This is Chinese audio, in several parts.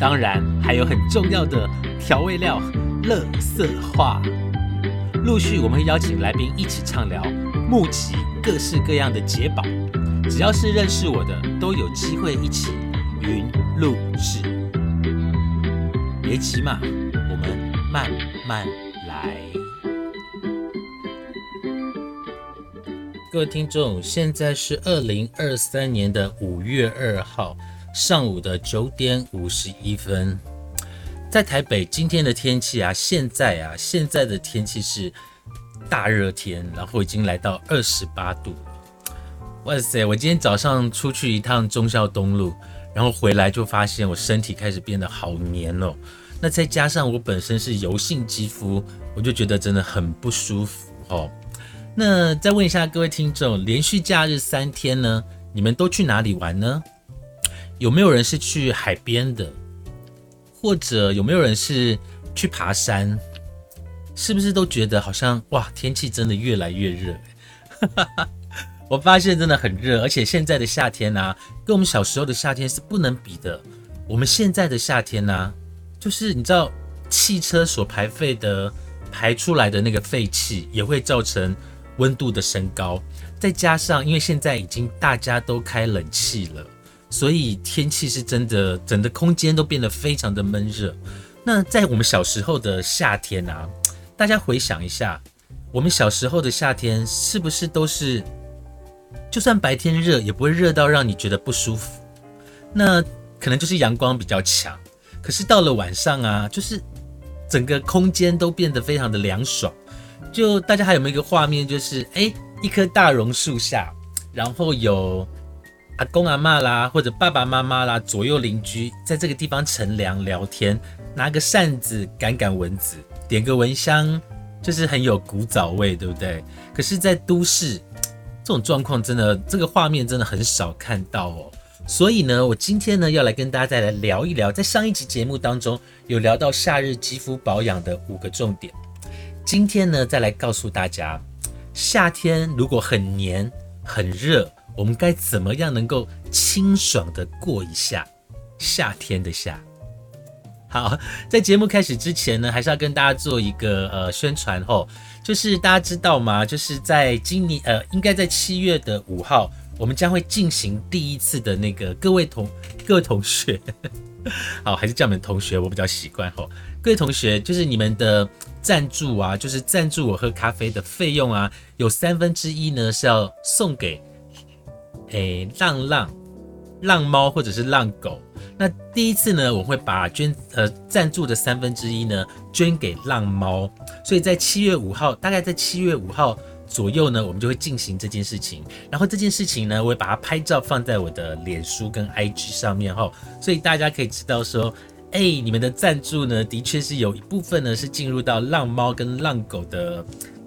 当然还有很重要的调味料——乐色话。陆续我们会邀请来宾一起畅聊，募集各式各样的解宝。只要是认识我的，都有机会一起云录制。别急嘛，我们慢慢来。各位听众，现在是二零二三年的五月二号上午的九点五十一分，在台北今天的天气啊，现在啊，现在的天气是大热天，然后已经来到二十八度。哇塞！我今天早上出去一趟忠孝东路，然后回来就发现我身体开始变得好黏哦。那再加上我本身是油性肌肤，我就觉得真的很不舒服哦。那再问一下各位听众，连续假日三天呢，你们都去哪里玩呢？有没有人是去海边的，或者有没有人是去爬山？是不是都觉得好像哇，天气真的越来越热？我发现真的很热，而且现在的夏天呢，跟我们小时候的夏天是不能比的。我们现在的夏天呢，就是你知道，汽车所排废的排出来的那个废气，也会造成。温度的升高，再加上因为现在已经大家都开冷气了，所以天气是真的，整个空间都变得非常的闷热。那在我们小时候的夏天啊，大家回想一下，我们小时候的夏天是不是都是，就算白天热，也不会热到让你觉得不舒服？那可能就是阳光比较强，可是到了晚上啊，就是整个空间都变得非常的凉爽。就大家还有没有一个画面，就是哎，一棵大榕树下，然后有阿公阿妈啦，或者爸爸妈妈啦，左右邻居在这个地方乘凉聊天，拿个扇子赶赶蚊子，点个蚊香，就是很有古早味，对不对？可是，在都市这种状况真的，这个画面真的很少看到哦。所以呢，我今天呢要来跟大家再来聊一聊，在上一集节目当中有聊到夏日肌肤保养的五个重点。今天呢，再来告诉大家，夏天如果很黏、很热，我们该怎么样能够清爽的过一下夏天的夏？好，在节目开始之前呢，还是要跟大家做一个呃宣传吼，就是大家知道吗？就是在今年呃，应该在七月的五号，我们将会进行第一次的那个各位同 各位同学，好，还是叫你们同学，我比较习惯吼。各位同学，就是你们的赞助啊，就是赞助我喝咖啡的费用啊，有三分之一呢是要送给诶浪浪浪猫或者是浪狗。那第一次呢，我会把捐呃赞助的三分之一呢捐给浪猫，所以在七月五号，大概在七月五号左右呢，我们就会进行这件事情。然后这件事情呢，我会把它拍照放在我的脸书跟 IG 上面哈，所以大家可以知道说。哎，你们的赞助呢，的确是有一部分呢是进入到浪猫跟浪狗的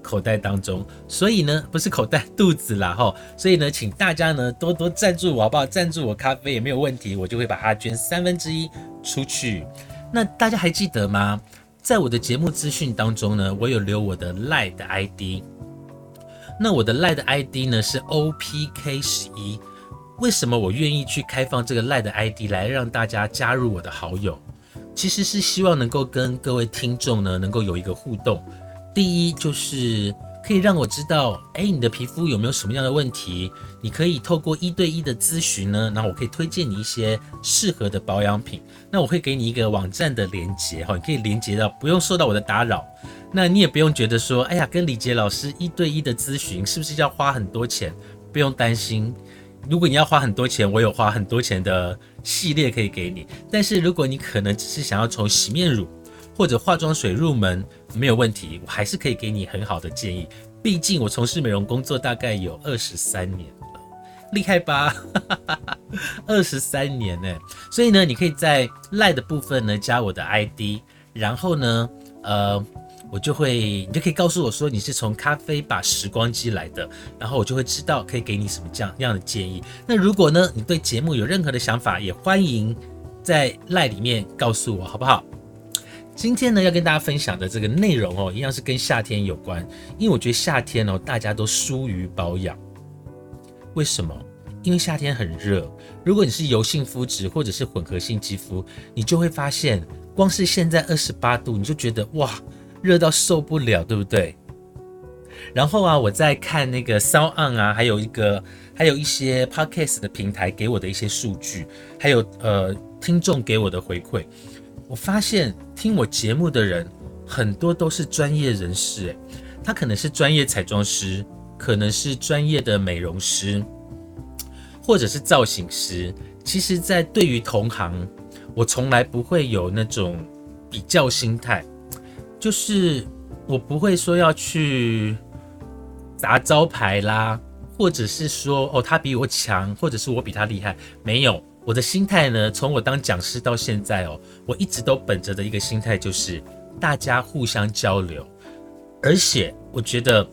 口袋当中，所以呢，不是口袋肚子啦哈，所以呢，请大家呢多多赞助我好不好？赞助我咖啡也没有问题，我就会把它捐三分之一出去。那大家还记得吗？在我的节目资讯当中呢，我有留我的赖的 ID，那我的赖的 ID 呢是 OPK 十一。为什么我愿意去开放这个赖的 ID 来让大家加入我的好友？其实是希望能够跟各位听众呢，能够有一个互动。第一就是可以让我知道，哎，你的皮肤有没有什么样的问题？你可以透过一对一的咨询呢，然后我可以推荐你一些适合的保养品。那我会给你一个网站的连接，哈，你可以连接到，不用受到我的打扰。那你也不用觉得说，哎呀，跟李杰老师一对一的咨询是不是要花很多钱？不用担心。如果你要花很多钱，我有花很多钱的系列可以给你。但是如果你可能只是想要从洗面乳或者化妆水入门，没有问题，我还是可以给你很好的建议。毕竟我从事美容工作大概有二十三年了。厉害吧？二十三年呢，所以呢，你可以在赖的部分呢加我的 ID，然后呢，呃，我就会，你就可以告诉我说你是从咖啡吧时光机来的，然后我就会知道可以给你什么这样样的建议。那如果呢，你对节目有任何的想法，也欢迎在赖里面告诉我，好不好？今天呢，要跟大家分享的这个内容哦，一样是跟夏天有关，因为我觉得夏天哦，大家都疏于保养。为什么？因为夏天很热。如果你是油性肤质或者是混合性肌肤，你就会发现，光是现在二十八度，你就觉得哇，热到受不了，对不对？然后啊，我在看那个 s o u n 啊，还有一个，还有一些 Podcast 的平台给我的一些数据，还有呃听众给我的回馈。我发现听我节目的人很多都是专业人士，诶，他可能是专业彩妆师，可能是专业的美容师，或者是造型师。其实，在对于同行，我从来不会有那种比较心态，就是我不会说要去砸招牌啦，或者是说哦他比我强，或者是我比他厉害，没有。我的心态呢，从我当讲师到现在哦，我一直都本着的一个心态就是大家互相交流，而且我觉得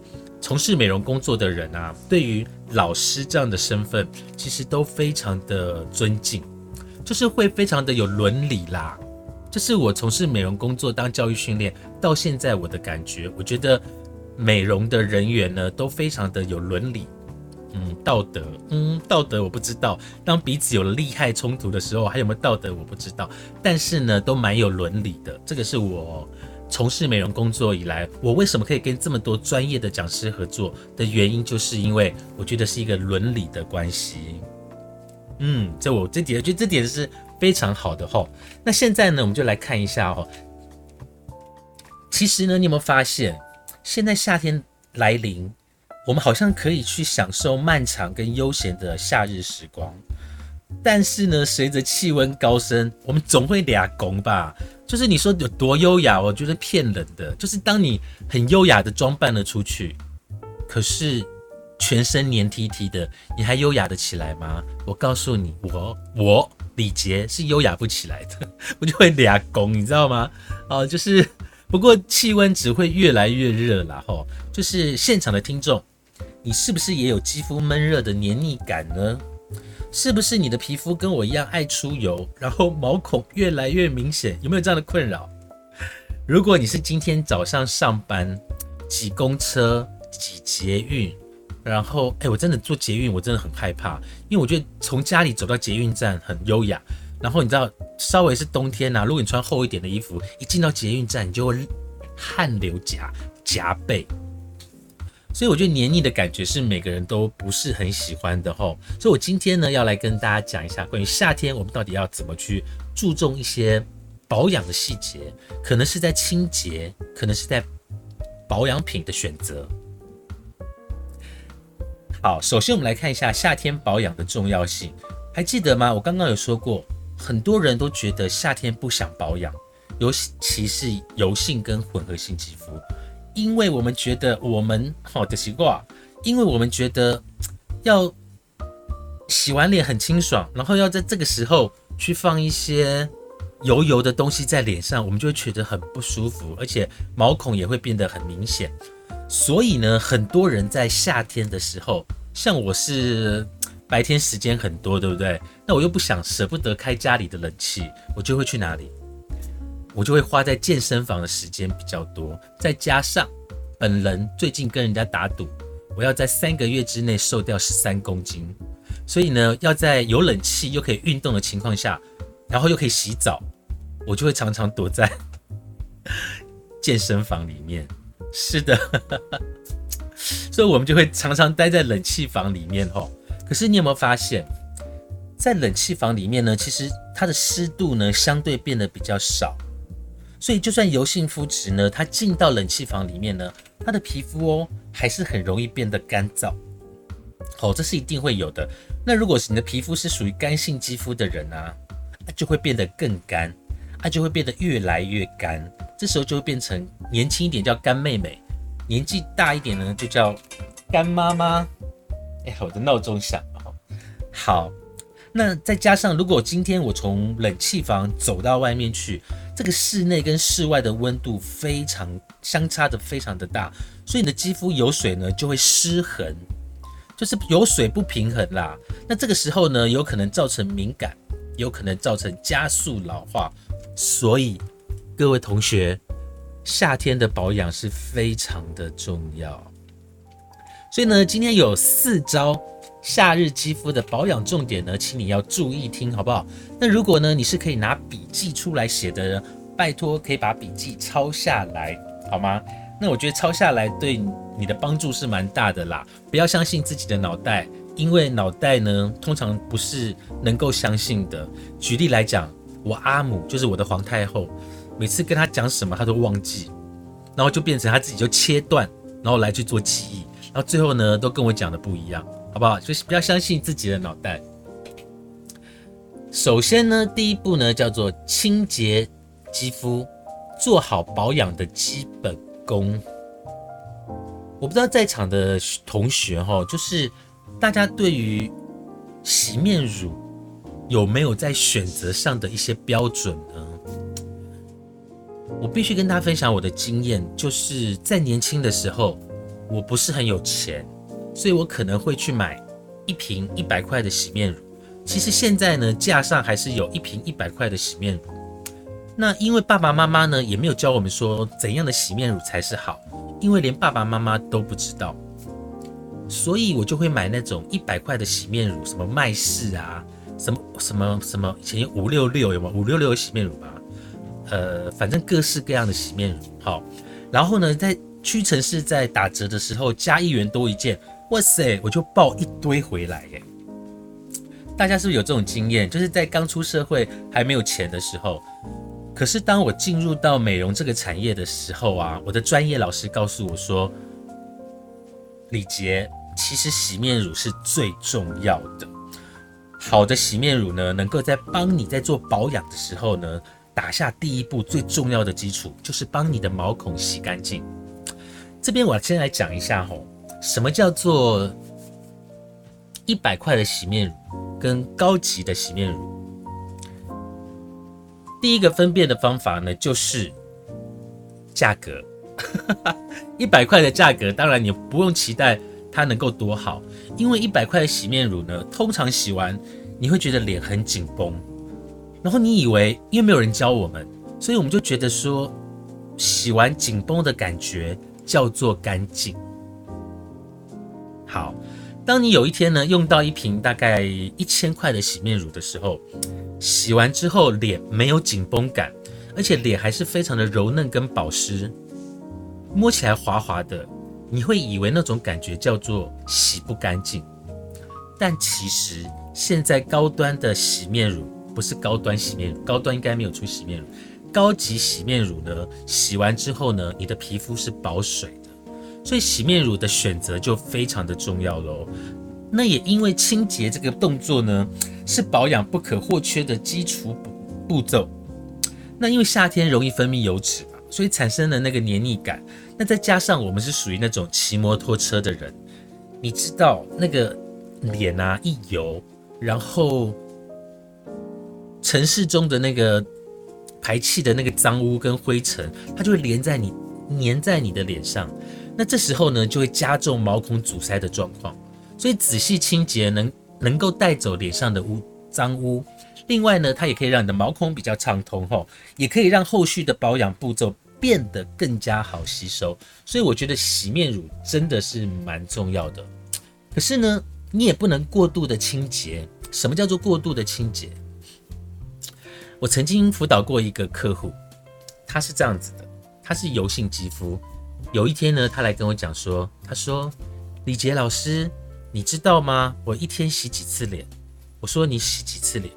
从事美容工作的人啊，对于老师这样的身份，其实都非常的尊敬，就是会非常的有伦理啦。这是我从事美容工作当教育训练到现在我的感觉，我觉得美容的人员呢都非常的有伦理。嗯，道德，嗯，道德我不知道。当彼此有了利害冲突的时候，还有没有道德我不知道。但是呢，都蛮有伦理的。这个是我从事美容工作以来，我为什么可以跟这么多专业的讲师合作的原因，就是因为我觉得是一个伦理的关系。嗯，这我这点，我觉得这点是非常好的哈。那现在呢，我们就来看一下哦。其实呢，你有没有发现，现在夏天来临？我们好像可以去享受漫长跟悠闲的夏日时光，但是呢，随着气温高升，我们总会俩拱吧。就是你说有多优雅，我觉得骗人的。就是当你很优雅的装扮了出去，可是全身黏 T T 的，你还优雅的起来吗？我告诉你，我我李杰是优雅不起来的，我就会俩拱，你知道吗？哦，就是不过气温只会越来越热啦，吼，就是现场的听众。你是不是也有肌肤闷热的黏腻感呢？是不是你的皮肤跟我一样爱出油，然后毛孔越来越明显？有没有这样的困扰？如果你是今天早上上班挤公车、挤捷运，然后哎，我真的坐捷运我真的很害怕，因为我觉得从家里走到捷运站很优雅，然后你知道稍微是冬天呐，如果你穿厚一点的衣服，一进到捷运站你就会汗流浃浃背。所以我觉得黏腻的感觉是每个人都不是很喜欢的吼。所以我今天呢要来跟大家讲一下关于夏天我们到底要怎么去注重一些保养的细节，可能是在清洁，可能是在保养品的选择。好，首先我们来看一下夏天保养的重要性，还记得吗？我刚刚有说过，很多人都觉得夏天不想保养，尤其是油性跟混合性肌肤。因为我们觉得我们好的习惯，因为我们觉得要洗完脸很清爽，然后要在这个时候去放一些油油的东西在脸上，我们就会觉得很不舒服，而且毛孔也会变得很明显。所以呢，很多人在夏天的时候，像我是白天时间很多，对不对？那我又不想舍不得开家里的冷气，我就会去哪里？我就会花在健身房的时间比较多，再加上本人最近跟人家打赌，我要在三个月之内瘦掉十三公斤，所以呢，要在有冷气又可以运动的情况下，然后又可以洗澡，我就会常常躲在 健身房里面。是的，所以我们就会常常待在冷气房里面吼。可是你有没有发现，在冷气房里面呢，其实它的湿度呢相对变得比较少。所以，就算油性肤质呢，它进到冷气房里面呢，它的皮肤哦，还是很容易变得干燥。好，这是一定会有的。那如果是你的皮肤是属于干性肌肤的人啊，就会变得更干，它就会变得越来越干。这时候就会变成年轻一点叫干妹妹，年纪大一点呢就叫干妈妈。哎，我的闹钟响了。好，那再加上如果今天我从冷气房走到外面去，这个室内跟室外的温度非常相差的非常的大，所以你的肌肤有水呢就会失衡，就是有水不平衡啦。那这个时候呢，有可能造成敏感，有可能造成加速老化。所以各位同学，夏天的保养是非常的重要。所以呢，今天有四招夏日肌肤的保养重点呢，请你要注意听，好不好？那如果呢，你是可以拿笔记出来写的，拜托可以把笔记抄下来，好吗？那我觉得抄下来对你的帮助是蛮大的啦。不要相信自己的脑袋，因为脑袋呢，通常不是能够相信的。举例来讲。我阿母就是我的皇太后，每次跟她讲什么，她都忘记，然后就变成她自己就切断，然后来去做记忆，然后最后呢，都跟我讲的不一样，好不好？就是不要相信自己的脑袋。首先呢，第一步呢，叫做清洁肌肤，做好保养的基本功。我不知道在场的同学哈，就是大家对于洗面乳。有没有在选择上的一些标准呢？我必须跟大家分享我的经验，就是在年轻的时候，我不是很有钱，所以我可能会去买一瓶一百块的洗面乳。其实现在呢，架上还是有一瓶一百块的洗面乳。那因为爸爸妈妈呢，也没有教我们说怎样的洗面乳才是好，因为连爸爸妈妈都不知道，所以我就会买那种一百块的洗面乳，什么麦氏啊。什么什么什么？以前五六六有吗？五六六洗面乳吧，呃，反正各式各样的洗面乳。好，然后呢，在屈臣氏在打折的时候加一元多一件，哇塞，我就抱一堆回来耶！大家是不是有这种经验？就是在刚出社会还没有钱的时候，可是当我进入到美容这个产业的时候啊，我的专业老师告诉我说，李杰，其实洗面乳是最重要的。好的洗面乳呢，能够在帮你在做保养的时候呢，打下第一步最重要的基础，就是帮你的毛孔洗干净。这边我先来讲一下吼，什么叫做一百块的洗面乳跟高级的洗面乳。第一个分辨的方法呢，就是价格。一百块的价格，当然你不用期待。它能够多好？因为一百块的洗面乳呢，通常洗完你会觉得脸很紧绷，然后你以为因为没有人教我们，所以我们就觉得说洗完紧绷的感觉叫做干净。好，当你有一天呢用到一瓶大概一千块的洗面乳的时候，洗完之后脸没有紧绷感，而且脸还是非常的柔嫩跟保湿，摸起来滑滑的。你会以为那种感觉叫做洗不干净，但其实现在高端的洗面乳不是高端洗面乳，高端应该没有出洗面乳。高级洗面乳呢，洗完之后呢，你的皮肤是保水，所以洗面乳的选择就非常的重要喽。那也因为清洁这个动作呢，是保养不可或缺的基础步骤。那因为夏天容易分泌油脂嘛。所以产生了那个黏腻感，那再加上我们是属于那种骑摩托车的人，你知道那个脸啊一油，然后城市中的那个排气的那个脏污跟灰尘，它就会连在你粘在你的脸上，那这时候呢就会加重毛孔阻塞的状况。所以仔细清洁能能够带走脸上的污脏污，另外呢它也可以让你的毛孔比较畅通吼，也可以让后续的保养步骤。变得更加好吸收，所以我觉得洗面乳真的是蛮重要的。可是呢，你也不能过度的清洁。什么叫做过度的清洁？我曾经辅导过一个客户，他是这样子的，他是油性肌肤。有一天呢，他来跟我讲说，他说：“李杰老师，你知道吗？我一天洗几次脸？”我说：“你洗几次脸？”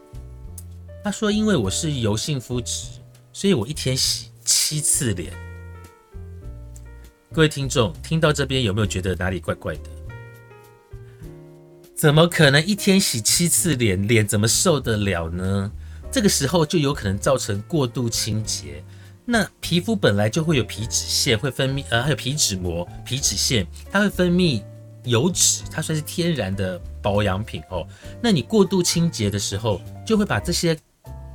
他说：“因为我是油性肤质，所以我一天洗。”七次脸，各位听众听到这边有没有觉得哪里怪怪的？怎么可能一天洗七次脸？脸怎么受得了呢？这个时候就有可能造成过度清洁。那皮肤本来就会有皮脂腺，会分泌呃，还有皮脂膜、皮脂腺，它会分泌油脂，它算是天然的保养品哦。那你过度清洁的时候，就会把这些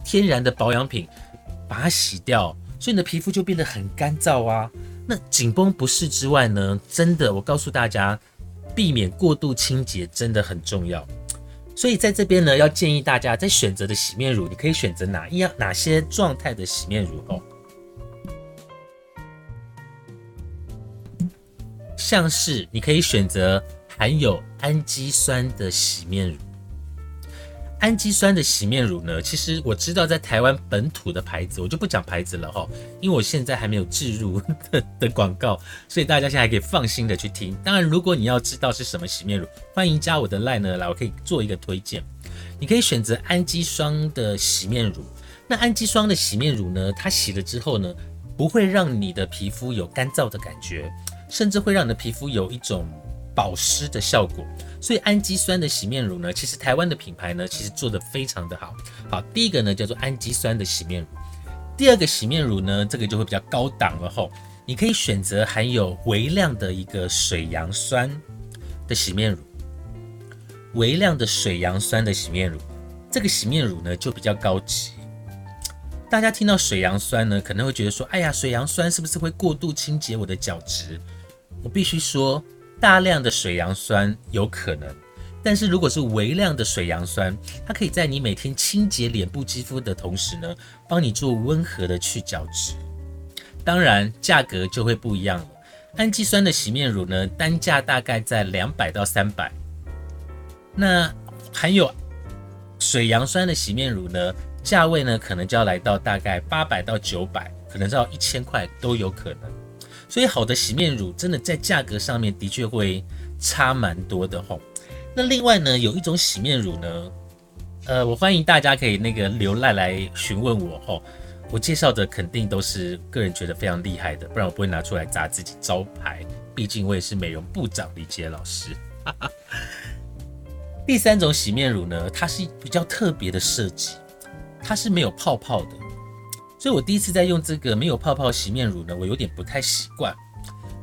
天然的保养品把它洗掉，所以你的皮肤就变得很干燥啊。那紧绷不适之外呢，真的，我告诉大家，避免过度清洁真的很重要。所以在这边呢，要建议大家在选择的洗面乳，你可以选择哪一样、哪些状态的洗面乳哦。像是你可以选择含有氨基酸的洗面乳。氨基酸的洗面乳呢，其实我知道在台湾本土的牌子，我就不讲牌子了哈，因为我现在还没有置入 的广告，所以大家现在可以放心的去听。当然，如果你要知道是什么洗面乳，欢迎加我的 line 呢，来我可以做一个推荐。你可以选择氨基酸的洗面乳。那氨基酸的洗面乳呢，它洗了之后呢，不会让你的皮肤有干燥的感觉。甚至会让你的皮肤有一种保湿的效果，所以氨基酸的洗面乳呢，其实台湾的品牌呢，其实做的非常的好。好，第一个呢叫做氨基酸的洗面乳，第二个洗面乳呢，这个就会比较高档了吼，你可以选择含有微量的一个水杨酸的洗面乳，微量的水杨酸的洗面乳，这个洗面乳呢就比较高级。大家听到水杨酸呢，可能会觉得说，哎呀，水杨酸是不是会过度清洁我的角质？我必须说，大量的水杨酸有可能，但是如果是微量的水杨酸，它可以在你每天清洁脸部肌肤的同时呢，帮你做温和的去角质。当然，价格就会不一样了。氨基酸的洗面乳呢，单价大概在两百到三百。那含有水杨酸的洗面乳呢，价位呢可能就要来到大概八百到九百，可能到一千块都有可能。所以好的洗面乳真的在价格上面的确会差蛮多的吼。那另外呢，有一种洗面乳呢，呃，我欢迎大家可以那个留赖来询问我吼。我介绍的肯定都是个人觉得非常厉害的，不然我不会拿出来砸自己招牌。毕竟我也是美容部长李杰老师。第三种洗面乳呢，它是比较特别的设计，它是没有泡泡的。所以我第一次在用这个没有泡泡洗面乳呢，我有点不太习惯。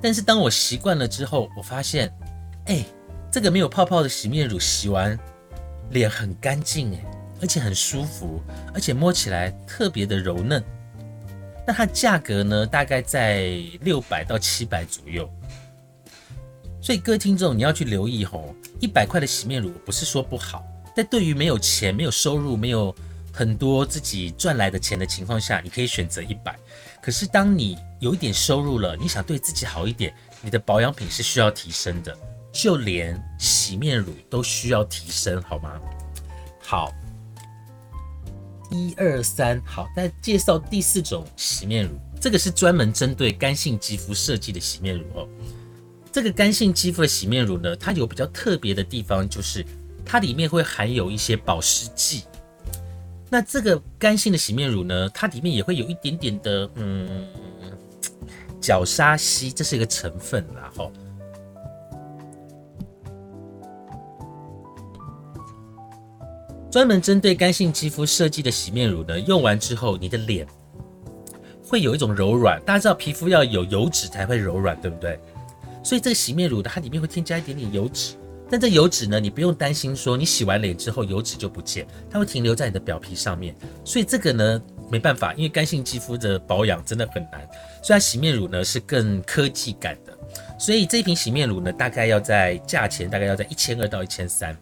但是当我习惯了之后，我发现，哎，这个没有泡泡的洗面乳洗完脸很干净，哎，而且很舒服，而且摸起来特别的柔嫩。那它价格呢，大概在六百到七百左右。所以各位听众，你要去留意吼，一百块的洗面乳不是说不好，但对于没有钱、没有收入、没有很多自己赚来的钱的情况下，你可以选择一百。可是当你有一点收入了，你想对自己好一点，你的保养品是需要提升的，就连洗面乳都需要提升，好吗？好，一二三，好，再介绍第四种洗面乳，这个是专门针对干性肌肤设计的洗面乳哦。这个干性肌肤的洗面乳呢，它有比较特别的地方，就是它里面会含有一些保湿剂。那这个干性的洗面乳呢，它里面也会有一点点的嗯角鲨烯，这是一个成分，然后专门针对干性肌肤设计的洗面乳呢，用完之后你的脸会有一种柔软。大家知道皮肤要有油脂才会柔软，对不对？所以这个洗面乳它里面会添加一点点油脂。但这油脂呢，你不用担心说你洗完脸之后油脂就不见，它会停留在你的表皮上面。所以这个呢没办法，因为干性肌肤的保养真的很难。所以它洗面乳呢是更科技感的。所以这一瓶洗面乳呢，大概要在价钱大概要在一千二到一千三，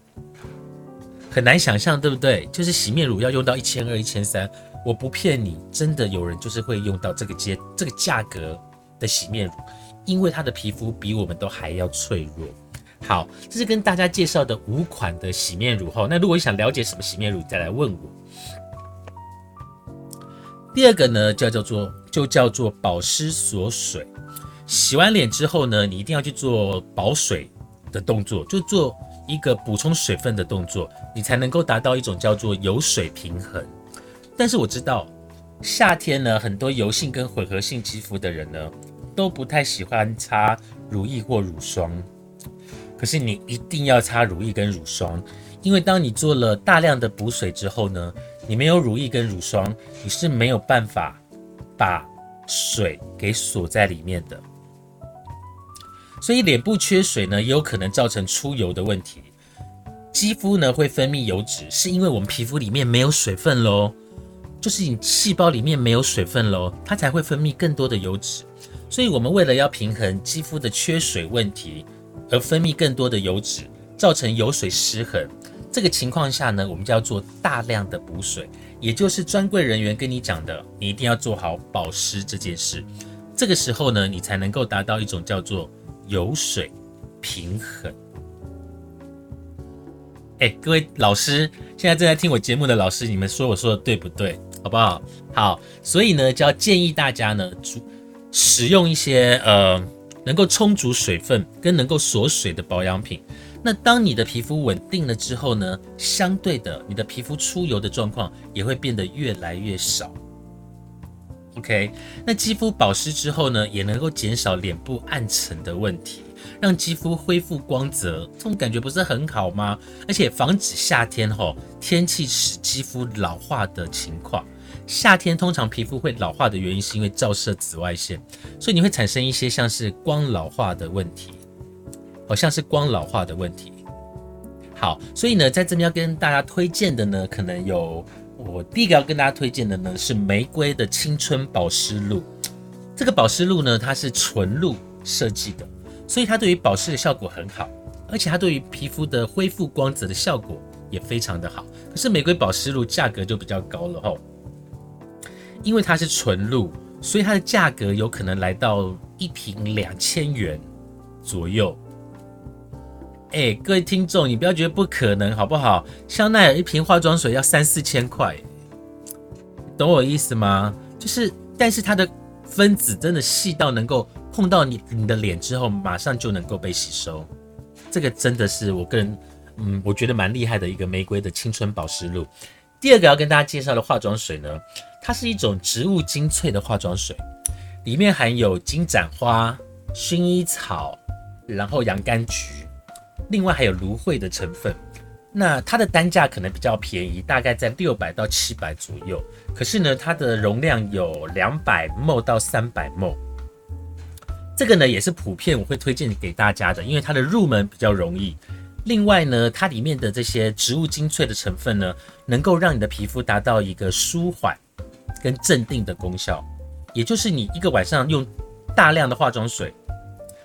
很难想象，对不对？就是洗面乳要用到一千二、一千三，我不骗你，真的有人就是会用到这个阶这个价格的洗面乳，因为他的皮肤比我们都还要脆弱。好，这是跟大家介绍的五款的洗面乳后，那如果你想了解什么洗面乳，再来问我。第二个呢，叫叫做就叫做保湿锁水。洗完脸之后呢，你一定要去做保水的动作，就做一个补充水分的动作，你才能够达到一种叫做油水平衡。但是我知道夏天呢，很多油性跟混合性肌肤的人呢，都不太喜欢擦乳液或乳霜。可是你一定要擦乳液跟乳霜，因为当你做了大量的补水之后呢，你没有乳液跟乳霜，你是没有办法把水给锁在里面的。所以脸部缺水呢，也有可能造成出油的问题。肌肤呢会分泌油脂，是因为我们皮肤里面没有水分喽，就是你细胞里面没有水分喽，它才会分泌更多的油脂。所以我们为了要平衡肌肤的缺水问题，而分泌更多的油脂，造成油水失衡。这个情况下呢，我们就要做大量的补水，也就是专柜人员跟你讲的，你一定要做好保湿这件事。这个时候呢，你才能够达到一种叫做油水平衡。哎，各位老师，现在正在听我节目的老师，你们说我说的对不对？好不好？好，所以呢，就要建议大家呢，主使用一些呃能够充足水分跟能够锁水的保养品。那当你的皮肤稳定了之后呢，相对的，你的皮肤出油的状况也会变得越来越少。OK，那肌肤保湿之后呢，也能够减少脸部暗沉的问题，让肌肤恢复光泽，这种感觉不是很好吗？而且防止夏天吼天气使肌肤老化的情况。夏天通常皮肤会老化的原因是因为照射紫外线，所以你会产生一些像是光老化的问题。好像是光老化的问题。好，所以呢，在这边要跟大家推荐的呢，可能有我第一个要跟大家推荐的呢是玫瑰的青春保湿露。这个保湿露呢，它是纯露设计的，所以它对于保湿的效果很好，而且它对于皮肤的恢复光泽的效果也非常的好。可是玫瑰保湿露价格就比较高了吼，因为它是纯露，所以它的价格有可能来到一瓶两千元左右。哎，各位听众，你不要觉得不可能，好不好？香奈儿一瓶化妆水要三四千块，懂我意思吗？就是，但是它的分子真的细到能够碰到你你的脸之后，马上就能够被吸收。这个真的是我个人，嗯，我觉得蛮厉害的一个玫瑰的青春保湿露。第二个要跟大家介绍的化妆水呢，它是一种植物精粹的化妆水，里面含有金盏花、薰衣草，然后洋甘菊。另外还有芦荟的成分，那它的单价可能比较便宜，大概在六百到七百左右。可是呢，它的容量有两百 ml 到三百 ml，这个呢也是普遍我会推荐给大家的，因为它的入门比较容易。另外呢，它里面的这些植物精粹的成分呢，能够让你的皮肤达到一个舒缓跟镇定的功效，也就是你一个晚上用大量的化妆水，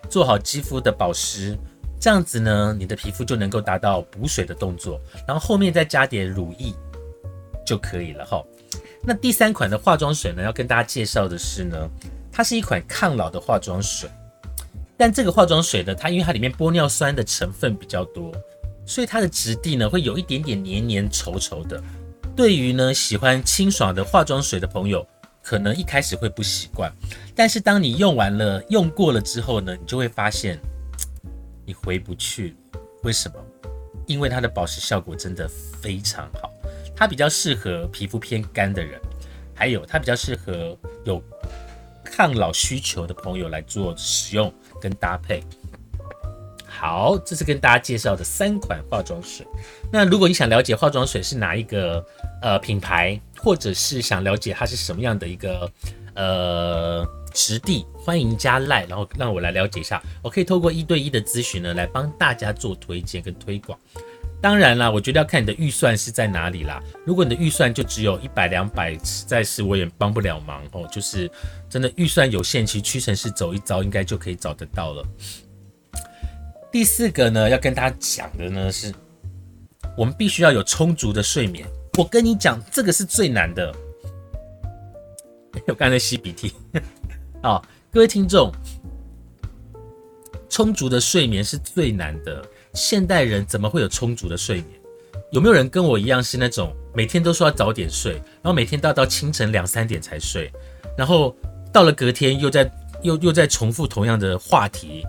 做好肌肤的保湿。这样子呢，你的皮肤就能够达到补水的动作，然后后面再加点乳液就可以了哈。那第三款的化妆水呢，要跟大家介绍的是呢，它是一款抗老的化妆水。但这个化妆水呢，它因为它里面玻尿酸的成分比较多，所以它的质地呢会有一点点黏黏稠稠的。对于呢喜欢清爽的化妆水的朋友，可能一开始会不习惯，但是当你用完了、用过了之后呢，你就会发现。你回不去，为什么？因为它的保湿效果真的非常好，它比较适合皮肤偏干的人，还有它比较适合有抗老需求的朋友来做使用跟搭配。好，这是跟大家介绍的三款化妆水。那如果你想了解化妆水是哪一个呃品牌，或者是想了解它是什么样的一个呃。实地欢迎加赖，然后让我来了解一下。我可以透过一对一的咨询呢，来帮大家做推荐跟推广。当然啦，我觉得要看你的预算是在哪里啦。如果你的预算就只有一百两百，实在是我也帮不了忙哦。就是真的预算有限，其实屈臣氏走一遭应该就可以找得到了。第四个呢，要跟大家讲的呢是，我们必须要有充足的睡眠。我跟你讲，这个是最难的。我刚才吸鼻涕。好，各位听众，充足的睡眠是最难的。现代人怎么会有充足的睡眠？有没有人跟我一样是那种每天都说要早点睡，然后每天都要到清晨两三点才睡，然后到了隔天又在又又在重复同样的话题，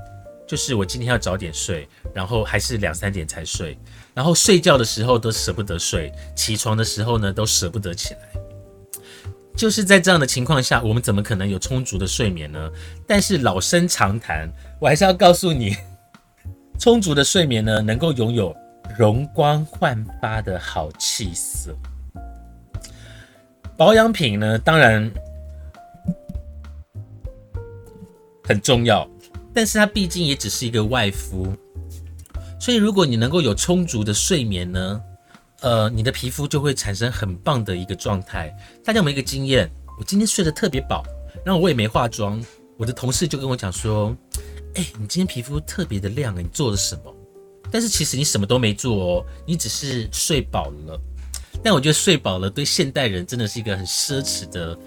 就是我今天要早点睡，然后还是两三点才睡，然后睡觉的时候都舍不得睡，起床的时候呢都舍不得起来。就是在这样的情况下，我们怎么可能有充足的睡眠呢？但是老生常谈，我还是要告诉你，充足的睡眠呢，能够拥有容光焕发的好气色。保养品呢，当然很重要，但是它毕竟也只是一个外敷，所以如果你能够有充足的睡眠呢，呃，你的皮肤就会产生很棒的一个状态。大家有没有一个经验？我今天睡得特别饱，然后我也没化妆，我的同事就跟我讲说：“哎，你今天皮肤特别的亮，你做了什么？”但是其实你什么都没做哦，你只是睡饱了。但我觉得睡饱了对现代人真的是一个很奢侈的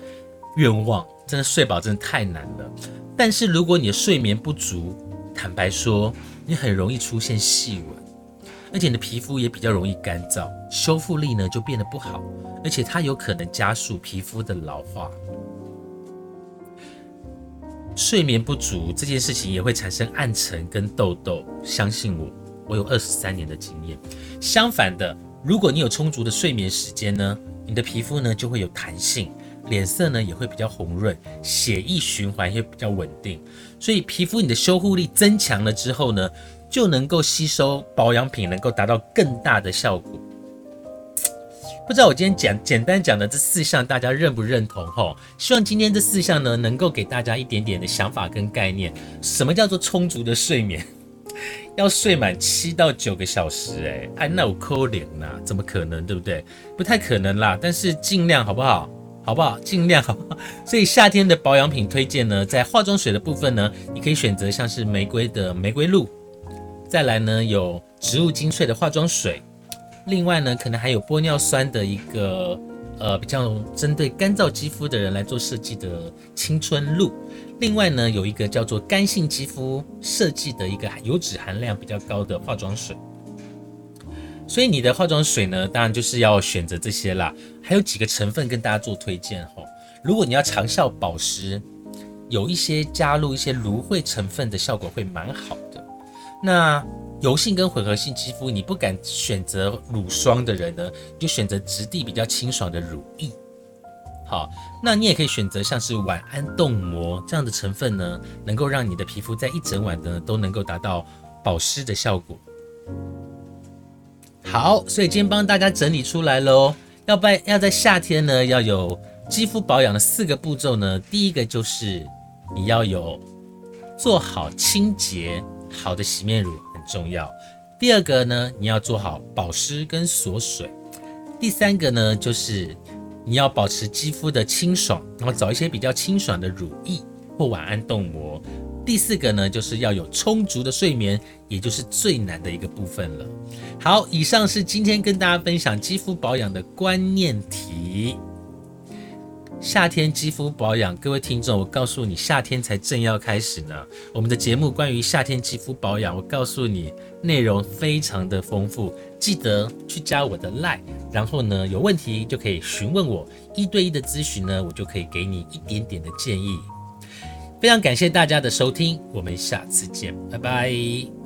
愿望，真的睡饱真的太难了。但是如果你的睡眠不足，坦白说，你很容易出现细纹，而且你的皮肤也比较容易干燥，修复力呢就变得不好，而且它有可能加速皮肤的老化。睡眠不足这件事情也会产生暗沉跟痘痘，相信我，我有二十三年的经验。相反的。如果你有充足的睡眠时间呢，你的皮肤呢就会有弹性，脸色呢也会比较红润，血液循环也比较稳定，所以皮肤你的修护力增强了之后呢，就能够吸收保养品，能够达到更大的效果。不知道我今天讲简单讲的这四项，大家认不认同？吼，希望今天这四项呢，能够给大家一点点的想法跟概念。什么叫做充足的睡眠？要睡满七到九个小时，哎，哎，那我扣脸呐？怎么可能，对不对？不太可能啦，但是尽量好不好？好不好？尽量好不好。所以夏天的保养品推荐呢，在化妆水的部分呢，你可以选择像是玫瑰的玫瑰露，再来呢有植物精粹的化妆水，另外呢可能还有玻尿酸的一个。呃，比较针对干燥肌肤的人来做设计的青春露。另外呢，有一个叫做干性肌肤设计的一个油脂含量比较高的化妆水。所以你的化妆水呢，当然就是要选择这些啦。还有几个成分跟大家做推荐哈。如果你要长效保湿，有一些加入一些芦荟成分的效果会蛮好的。那油性跟混合性肌肤，你不敢选择乳霜的人呢，就选择质地比较清爽的乳液。好，那你也可以选择像是晚安冻膜这样的成分呢，能够让你的皮肤在一整晚呢都能够达到保湿的效果。好，所以今天帮大家整理出来喽。要在要在夏天呢，要有肌肤保养的四个步骤呢，第一个就是你要有做好清洁，好的洗面乳很。重要。第二个呢，你要做好保湿跟锁水。第三个呢，就是你要保持肌肤的清爽，然后找一些比较清爽的乳液或晚安冻膜。第四个呢，就是要有充足的睡眠，也就是最难的一个部分了。好，以上是今天跟大家分享肌肤保养的观念题。夏天肌肤保养，各位听众，我告诉你，夏天才正要开始呢。我们的节目关于夏天肌肤保养，我告诉你，内容非常的丰富，记得去加我的 line，然后呢，有问题就可以询问我，一对一的咨询呢，我就可以给你一点点的建议。非常感谢大家的收听，我们下次见，拜拜。